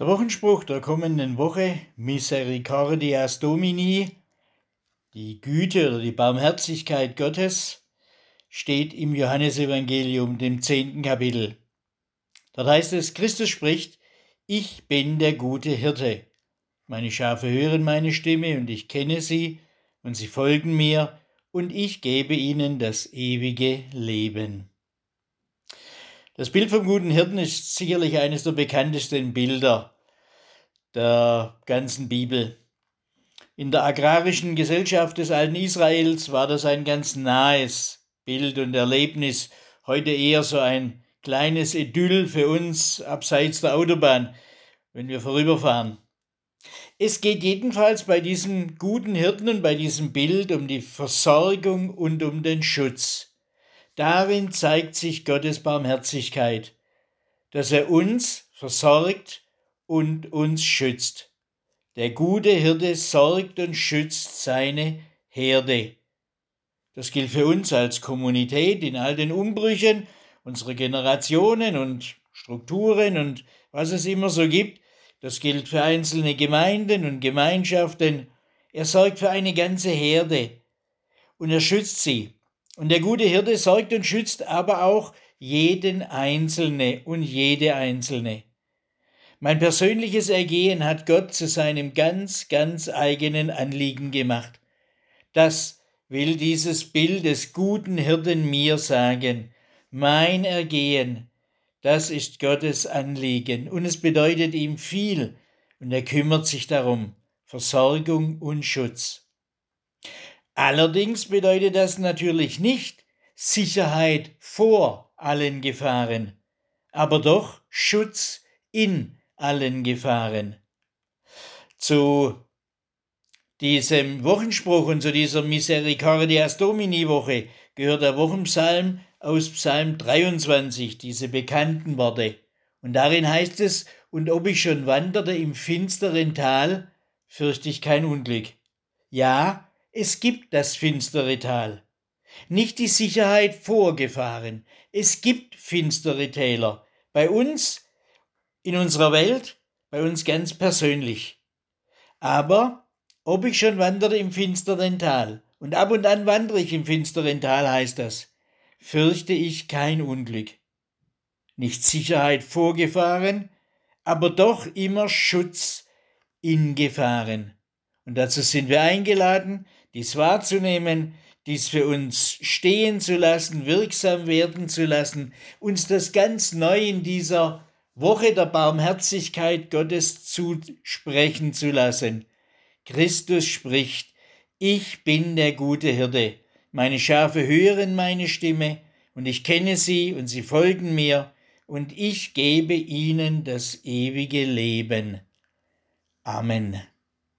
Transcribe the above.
Der Wochenspruch der kommenden Woche, Misericordias Domini, die Güte oder die Barmherzigkeit Gottes, steht im Johannesevangelium, dem zehnten Kapitel. Dort heißt es, Christus spricht, ich bin der gute Hirte. Meine Schafe hören meine Stimme und ich kenne sie und sie folgen mir und ich gebe ihnen das ewige Leben. Das Bild vom guten Hirten ist sicherlich eines der bekanntesten Bilder der ganzen Bibel. In der agrarischen Gesellschaft des alten Israels war das ein ganz nahes Bild und Erlebnis, heute eher so ein kleines Idyll für uns abseits der Autobahn, wenn wir vorüberfahren. Es geht jedenfalls bei diesem guten Hirten und bei diesem Bild um die Versorgung und um den Schutz. Darin zeigt sich Gottes Barmherzigkeit, dass er uns versorgt und uns schützt. Der gute Hirte sorgt und schützt seine Herde. Das gilt für uns als Kommunität in all den Umbrüchen unserer Generationen und Strukturen und was es immer so gibt. Das gilt für einzelne Gemeinden und Gemeinschaften. Er sorgt für eine ganze Herde und er schützt sie. Und der gute Hirte sorgt und schützt aber auch jeden Einzelne und jede Einzelne. Mein persönliches Ergehen hat Gott zu seinem ganz, ganz eigenen Anliegen gemacht. Das will dieses Bild des guten Hirten mir sagen. Mein Ergehen, das ist Gottes Anliegen und es bedeutet ihm viel und er kümmert sich darum. Versorgung und Schutz. Allerdings bedeutet das natürlich nicht Sicherheit vor allen Gefahren, aber doch Schutz in allen Gefahren. Zu diesem Wochenspruch und zu dieser Misericordias Domini Woche gehört der Wochenpsalm aus Psalm 23, diese bekannten Worte. Und darin heißt es, und ob ich schon wanderte im finsteren Tal, fürchte ich kein Unglück. Ja, es gibt das finstere Tal. Nicht die Sicherheit vorgefahren. Es gibt finstere Täler. Bei uns, in unserer Welt, bei uns ganz persönlich. Aber ob ich schon wandere im finsteren Tal, und ab und an wandere ich im finsteren Tal, heißt das, fürchte ich kein Unglück. Nicht Sicherheit vorgefahren, aber doch immer Schutz in Gefahren. Und dazu sind wir eingeladen, dies wahrzunehmen, dies für uns stehen zu lassen, wirksam werden zu lassen, uns das ganz neu in dieser Woche der Barmherzigkeit Gottes zusprechen zu lassen. Christus spricht, ich bin der gute Hirte, meine Schafe hören meine Stimme, und ich kenne sie, und sie folgen mir, und ich gebe ihnen das ewige Leben. Amen.